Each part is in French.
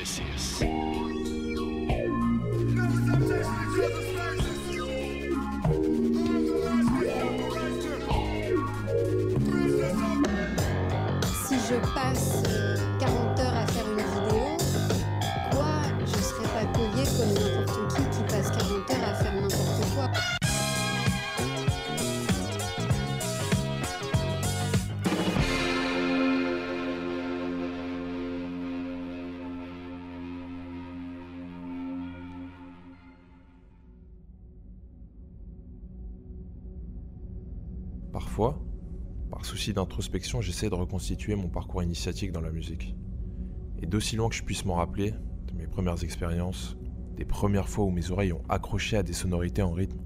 Odysseus. Souci d'introspection, j'essaie de reconstituer mon parcours initiatique dans la musique. Et d'aussi loin que je puisse m'en rappeler, de mes premières expériences, des premières fois où mes oreilles ont accroché à des sonorités en rythme,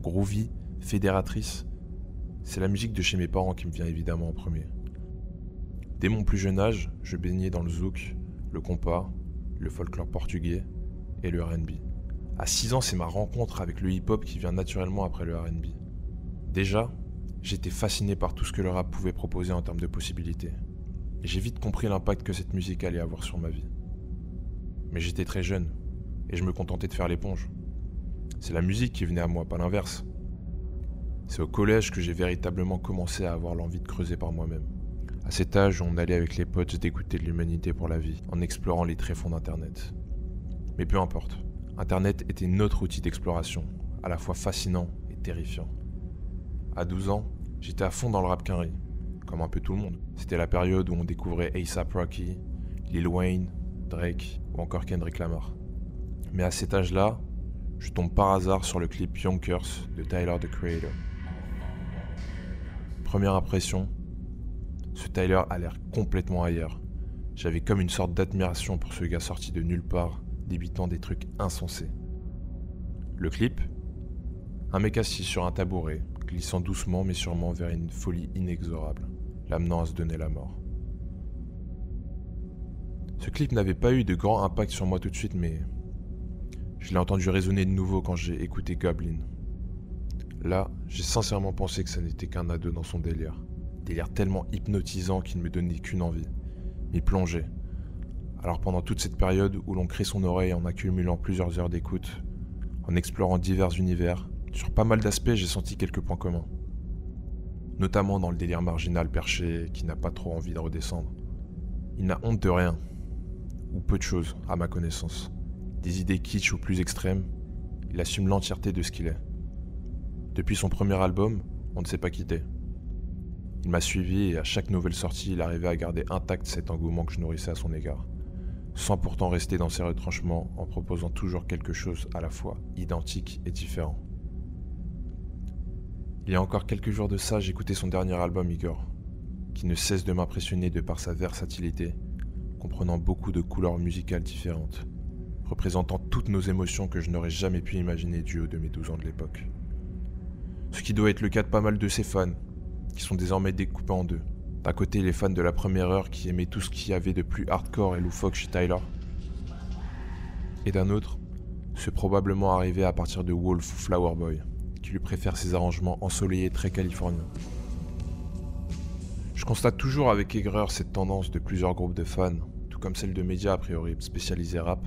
groovy, fédératrices, c'est la musique de chez mes parents qui me vient évidemment en premier. Dès mon plus jeune âge, je baignais dans le zouk, le compas, le folklore portugais et le RB. À 6 ans, c'est ma rencontre avec le hip-hop qui vient naturellement après le RB. Déjà, J'étais fasciné par tout ce que le rap pouvait proposer en termes de possibilités. J'ai vite compris l'impact que cette musique allait avoir sur ma vie. Mais j'étais très jeune, et je me contentais de faire l'éponge. C'est la musique qui venait à moi, pas l'inverse. C'est au collège que j'ai véritablement commencé à avoir l'envie de creuser par moi-même. À cet âge, on allait avec les potes d'écouter de l'humanité pour la vie, en explorant les tréfonds d'Internet. Mais peu importe, Internet était notre outil d'exploration, à la fois fascinant et terrifiant. À 12 ans, j'étais à fond dans le rap quinri, comme un peu tout le monde. C'était la période où on découvrait ASAP Rocky, Lil Wayne, Drake ou encore Kendrick Lamar. Mais à cet âge-là, je tombe par hasard sur le clip Yonkers de Tyler the Creator. Première impression, ce Tyler a l'air complètement ailleurs. J'avais comme une sorte d'admiration pour ce gars sorti de nulle part, débitant des trucs insensés. Le clip Un mec assis sur un tabouret, glissant doucement mais sûrement vers une folie inexorable, l'amenant à se donner la mort. Ce clip n'avait pas eu de grand impact sur moi tout de suite, mais je l'ai entendu résonner de nouveau quand j'ai écouté Goblin. Là, j'ai sincèrement pensé que ça n'était qu'un ado dans son délire. Délire tellement hypnotisant qu'il ne me donnait qu'une envie, m'y plonger. Alors pendant toute cette période où l'on crée son oreille en accumulant plusieurs heures d'écoute, en explorant divers univers, sur pas mal d'aspects, j'ai senti quelques points communs. Notamment dans le délire marginal perché qui n'a pas trop envie de redescendre. Il n'a honte de rien, ou peu de choses, à ma connaissance. Des idées kitsch ou plus extrêmes, il assume l'entièreté de ce qu'il est. Depuis son premier album, on ne s'est pas quitté. Il m'a suivi et à chaque nouvelle sortie, il arrivait à garder intact cet engouement que je nourrissais à son égard, sans pourtant rester dans ses retranchements en proposant toujours quelque chose à la fois identique et différent. Il y a encore quelques jours de ça, j'écoutais son dernier album Igor, qui ne cesse de m'impressionner de par sa versatilité, comprenant beaucoup de couleurs musicales différentes, représentant toutes nos émotions que je n'aurais jamais pu imaginer du haut de mes 12 ans de l'époque. Ce qui doit être le cas de pas mal de ses fans, qui sont désormais découpés en deux. D'un côté, les fans de la première heure qui aimaient tout ce qu'il y avait de plus hardcore et loufoque chez Tyler. Et d'un autre, ceux probablement arrivés à partir de Wolf ou Flower Boy, lui préfère ses arrangements ensoleillés très californiens. Je constate toujours avec aigreur cette tendance de plusieurs groupes de fans, tout comme celle de médias a priori spécialisés rap,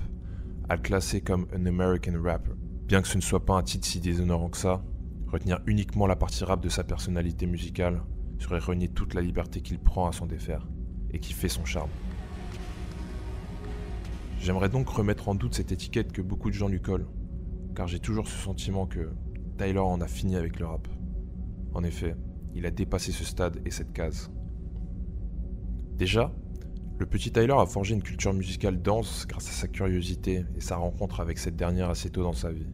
à le classer comme un American rapper. Bien que ce ne soit pas un titre si déshonorant que ça, retenir uniquement la partie rap de sa personnalité musicale serait renier toute la liberté qu'il prend à s'en défaire, et qui fait son charme. J'aimerais donc remettre en doute cette étiquette que beaucoup de gens lui collent, car j'ai toujours ce sentiment que Tyler en a fini avec le rap. En effet, il a dépassé ce stade et cette case. Déjà, le petit Tyler a forgé une culture musicale dense grâce à sa curiosité et sa rencontre avec cette dernière assez tôt dans sa vie.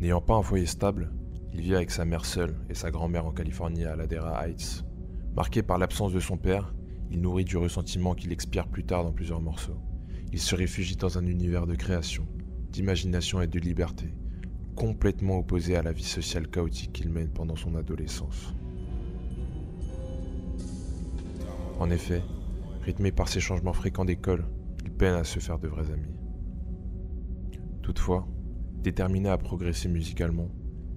N'ayant pas un foyer stable, il vit avec sa mère seule et sa grand-mère en Californie à Ladera Heights. Marqué par l'absence de son père, il nourrit du ressentiment qu'il expire plus tard dans plusieurs morceaux. Il se réfugie dans un univers de création, d'imagination et de liberté, complètement opposé à la vie sociale chaotique qu'il mène pendant son adolescence. En effet, rythmé par ses changements fréquents d'école, il peine à se faire de vrais amis. Toutefois, déterminé à progresser musicalement,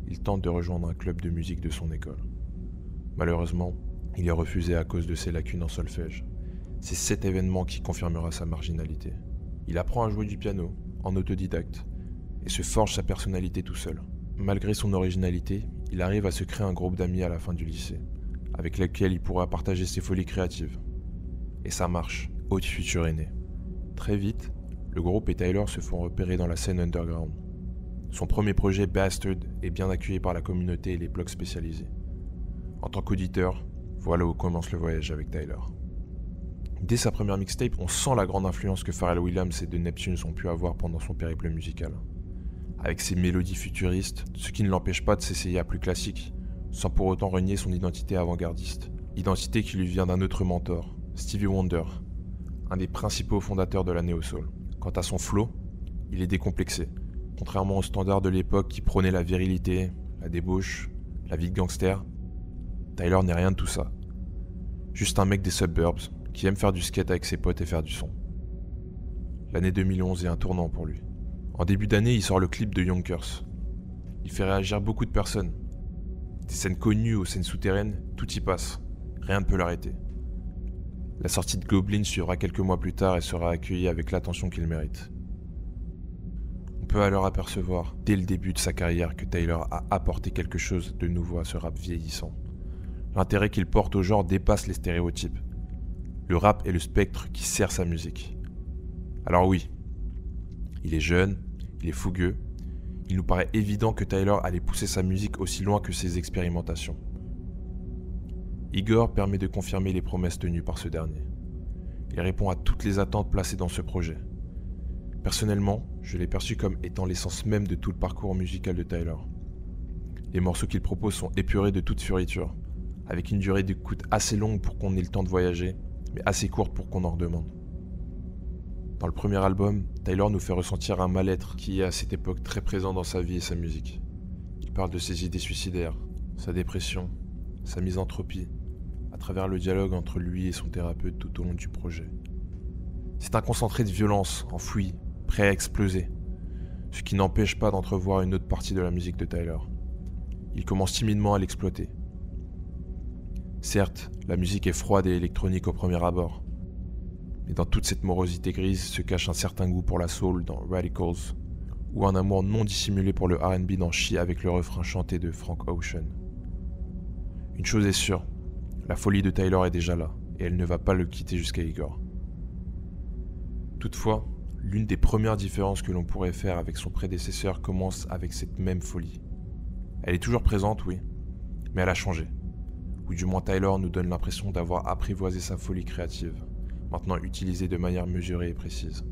il tente de rejoindre un club de musique de son école. Malheureusement, il est refusé à cause de ses lacunes en solfège. C'est cet événement qui confirmera sa marginalité. Il apprend à jouer du piano, en autodidacte, et se forge sa personnalité tout seul. Malgré son originalité, il arrive à se créer un groupe d'amis à la fin du lycée, avec lesquels il pourra partager ses folies créatives. Et ça marche, Haute Future est né. Très vite, le groupe et Tyler se font repérer dans la scène underground. Son premier projet Bastard est bien accueilli par la communauté et les blogs spécialisés. En tant qu'auditeur, voilà où commence le voyage avec Tyler. Dès sa première mixtape, on sent la grande influence que Pharrell Williams et The Neptunes ont pu avoir pendant son périple musical. Avec ses mélodies futuristes, ce qui ne l'empêche pas de s'essayer à plus classique, sans pour autant renier son identité avant-gardiste. Identité qui lui vient d'un autre mentor, Stevie Wonder, un des principaux fondateurs de la néo-soul. Quant à son flow, il est décomplexé, contrairement aux standards de l'époque qui prônaient la virilité, la débauche, la vie de gangster. Tyler n'est rien de tout ça. Juste un mec des suburbs qui aime faire du skate avec ses potes et faire du son. L'année 2011 est un tournant pour lui. En début d'année, il sort le clip de Yonkers. Il fait réagir beaucoup de personnes. Des scènes connues aux scènes souterraines, tout y passe. Rien ne peut l'arrêter. La sortie de Goblin suivra quelques mois plus tard et sera accueillie avec l'attention qu'il mérite. On peut alors apercevoir, dès le début de sa carrière, que Taylor a apporté quelque chose de nouveau à ce rap vieillissant. L'intérêt qu'il porte au genre dépasse les stéréotypes. Le rap est le spectre qui sert sa musique. Alors oui, il est jeune, il est fougueux, il nous paraît évident que Tyler allait pousser sa musique aussi loin que ses expérimentations. Igor permet de confirmer les promesses tenues par ce dernier. Il répond à toutes les attentes placées dans ce projet. Personnellement, je l'ai perçu comme étant l'essence même de tout le parcours musical de Tyler. Les morceaux qu'il propose sont épurés de toute furiture, avec une durée d'écoute assez longue pour qu'on ait le temps de voyager, mais assez courte pour qu'on en redemande. Dans le premier album, Tyler nous fait ressentir un mal-être qui est à cette époque très présent dans sa vie et sa musique. Il parle de ses idées suicidaires, sa dépression, sa misanthropie, à travers le dialogue entre lui et son thérapeute tout au long du projet. C'est un concentré de violence, enfoui, prêt à exploser, ce qui n'empêche pas d'entrevoir une autre partie de la musique de Tyler. Il commence timidement à l'exploiter. Certes, la musique est froide et électronique au premier abord, mais dans toute cette morosité grise se cache un certain goût pour la soul dans Radicals, ou un amour non dissimulé pour le RB dans She avec le refrain chanté de Frank Ocean. Une chose est sûre, la folie de Tyler est déjà là, et elle ne va pas le quitter jusqu'à Igor. Toutefois, l'une des premières différences que l'on pourrait faire avec son prédécesseur commence avec cette même folie. Elle est toujours présente, oui, mais elle a changé. Ou du moins Tyler nous donne l'impression d'avoir apprivoisé sa folie créative, maintenant utilisée de manière mesurée et précise.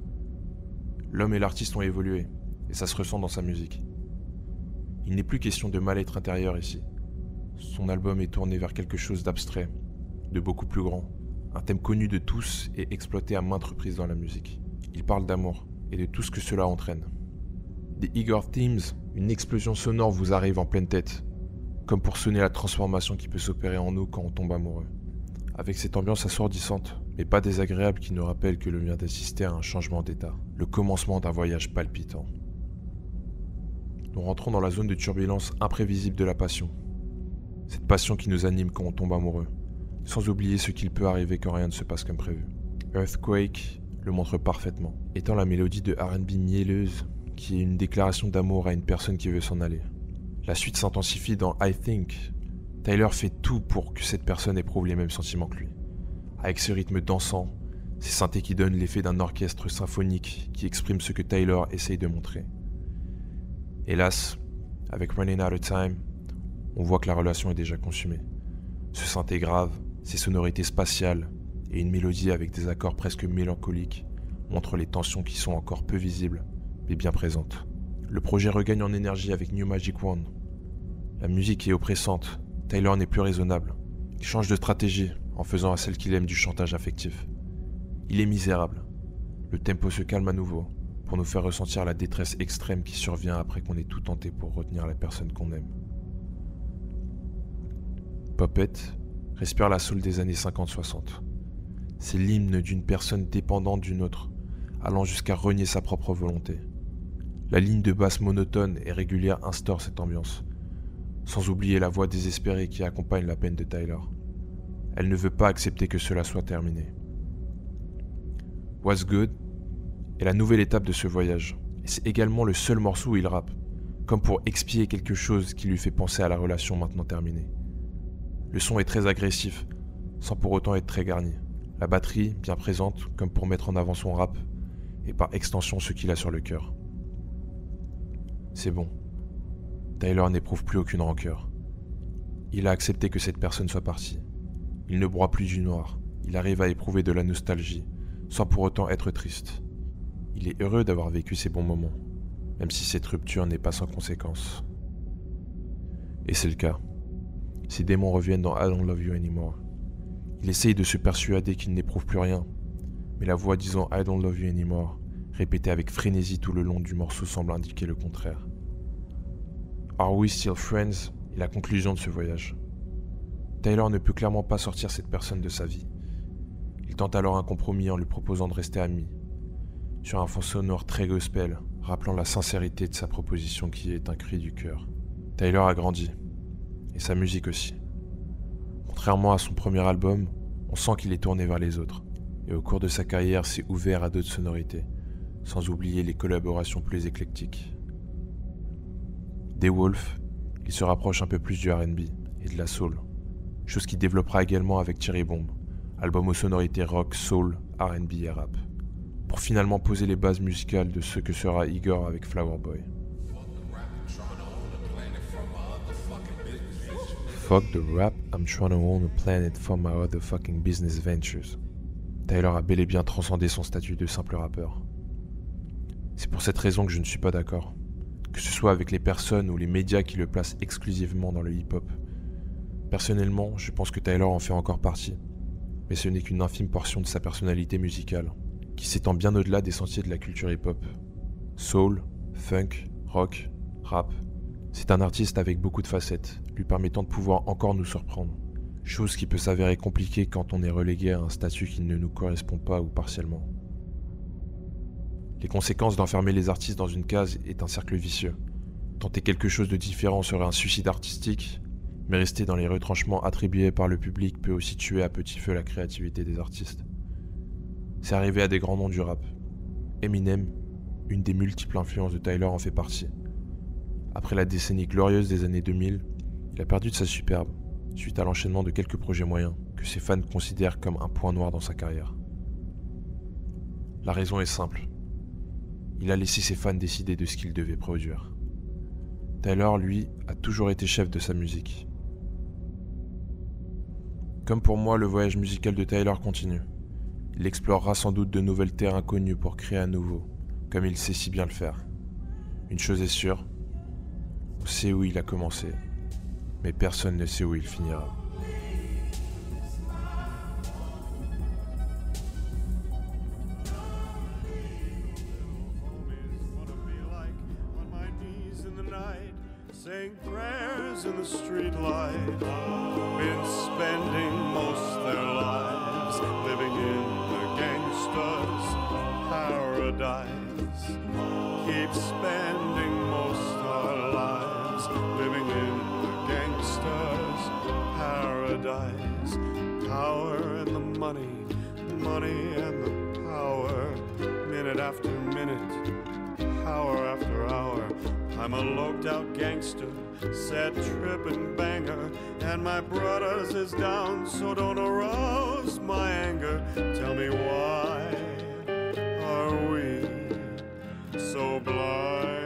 L'homme et l'artiste ont évolué, et ça se ressent dans sa musique. Il n'est plus question de mal-être intérieur ici, son album est tourné vers quelque chose d'abstrait, de beaucoup plus grand, un thème connu de tous et exploité à maintes reprises dans la musique. Il parle d'amour et de tout ce que cela entraîne. Des Igor Themes, une explosion sonore vous arrive en pleine tête, comme pour sonner la transformation qui peut s'opérer en nous quand on tombe amoureux. Avec cette ambiance assourdissante, mais pas désagréable qui nous rappelle que l'on vient d'assister à un changement d'état, le commencement d'un voyage palpitant. Nous rentrons dans la zone de turbulence imprévisible de la passion, cette passion qui nous anime quand on tombe amoureux, sans oublier ce qu'il peut arriver quand rien ne se passe comme prévu. Earthquake le montre parfaitement, étant la mélodie de RB mielleuse qui est une déclaration d'amour à une personne qui veut s'en aller. La suite s'intensifie dans I Think. Tyler fait tout pour que cette personne éprouve les mêmes sentiments que lui. Avec ce rythme dansant, ces synthés qui donnent l'effet d'un orchestre symphonique qui exprime ce que Tyler essaye de montrer. Hélas, avec Running Out of Time, on voit que la relation est déjà consumée. Ce synthé grave, ses sonorités spatiales et une mélodie avec des accords presque mélancoliques montrent les tensions qui sont encore peu visibles, mais bien présentes. Le projet regagne en énergie avec New Magic One. La musique est oppressante, Taylor n'est plus raisonnable. Il change de stratégie en faisant à celle qu'il aime du chantage affectif. Il est misérable. Le tempo se calme à nouveau pour nous faire ressentir la détresse extrême qui survient après qu'on ait tout tenté pour retenir la personne qu'on aime. Puppet respire la soul des années 50-60. C'est l'hymne d'une personne dépendante d'une autre, allant jusqu'à renier sa propre volonté. La ligne de basse monotone et régulière instaure cette ambiance, sans oublier la voix désespérée qui accompagne la peine de Tyler. Elle ne veut pas accepter que cela soit terminé. What's Good est la nouvelle étape de ce voyage. C'est également le seul morceau où il rappe, comme pour expier quelque chose qui lui fait penser à la relation maintenant terminée. Le son est très agressif, sans pour autant être très garni. La batterie, bien présente, comme pour mettre en avant son rap, et par extension ce qu'il a sur le cœur. C'est bon. Tyler n'éprouve plus aucune rancœur. Il a accepté que cette personne soit partie. Il ne broie plus du noir. Il arrive à éprouver de la nostalgie, sans pour autant être triste. Il est heureux d'avoir vécu ces bons moments, même si cette rupture n'est pas sans conséquences. Et c'est le cas. Ses démons reviennent dans I Don't Love You Anymore. Il essaye de se persuader qu'il n'éprouve plus rien, mais la voix disant I don't love you anymore, répétée avec frénésie tout le long du morceau, semble indiquer le contraire. Are we still friends est la conclusion de ce voyage. Taylor ne peut clairement pas sortir cette personne de sa vie. Il tente alors un compromis en lui proposant de rester ami, sur un fond sonore très gospel, rappelant la sincérité de sa proposition qui est un cri du cœur. Taylor a grandi, et sa musique aussi. Contrairement à son premier album, on sent qu'il est tourné vers les autres et au cours de sa carrière s'est ouvert à d'autres sonorités, sans oublier les collaborations plus éclectiques. Wolf, il se rapproche un peu plus du RB et de la soul, chose qu'il développera également avec Thierry Bomb, album aux sonorités rock, soul, RB et rap, pour finalement poser les bases musicales de ce que sera Igor avec Flower Boy. Fuck the rap, I'm trying to own a planet for my other fucking business ventures. Tyler a bel et bien transcendé son statut de simple rappeur. C'est pour cette raison que je ne suis pas d'accord. Que ce soit avec les personnes ou les médias qui le placent exclusivement dans le hip-hop. Personnellement, je pense que Tyler en fait encore partie. Mais ce n'est qu'une infime portion de sa personnalité musicale, qui s'étend bien au-delà des sentiers de la culture hip-hop. Soul, funk, rock, rap. C'est un artiste avec beaucoup de facettes, lui permettant de pouvoir encore nous surprendre chose qui peut s'avérer compliquée quand on est relégué à un statut qui ne nous correspond pas ou partiellement. Les conséquences d'enfermer les artistes dans une case est un cercle vicieux. Tenter quelque chose de différent serait un suicide artistique, mais rester dans les retranchements attribués par le public peut aussi tuer à petit feu la créativité des artistes. C'est arrivé à des grands noms du rap. Eminem, une des multiples influences de Tyler, en fait partie. Après la décennie glorieuse des années 2000, il a perdu de sa superbe suite à l'enchaînement de quelques projets moyens que ses fans considèrent comme un point noir dans sa carrière. La raison est simple. Il a laissé ses fans décider de ce qu'il devait produire. Tyler, lui, a toujours été chef de sa musique. Comme pour moi, le voyage musical de Tyler continue. Il explorera sans doute de nouvelles terres inconnues pour créer à nouveau, comme il sait si bien le faire. Une chose est sûre, on sait où il a commencé mais personne ne sait où il finira. Saying prayers in the street light. Been spending most their lives living in the gangster's paradise. Keep spending most our lives living in the gangster's paradise. Power and the money, money and the power. Minute after minute, hour after hour. I'm a loped out gangster, set trippin' banger, and my brothers is down, so don't arouse my anger. Tell me why are we so blind?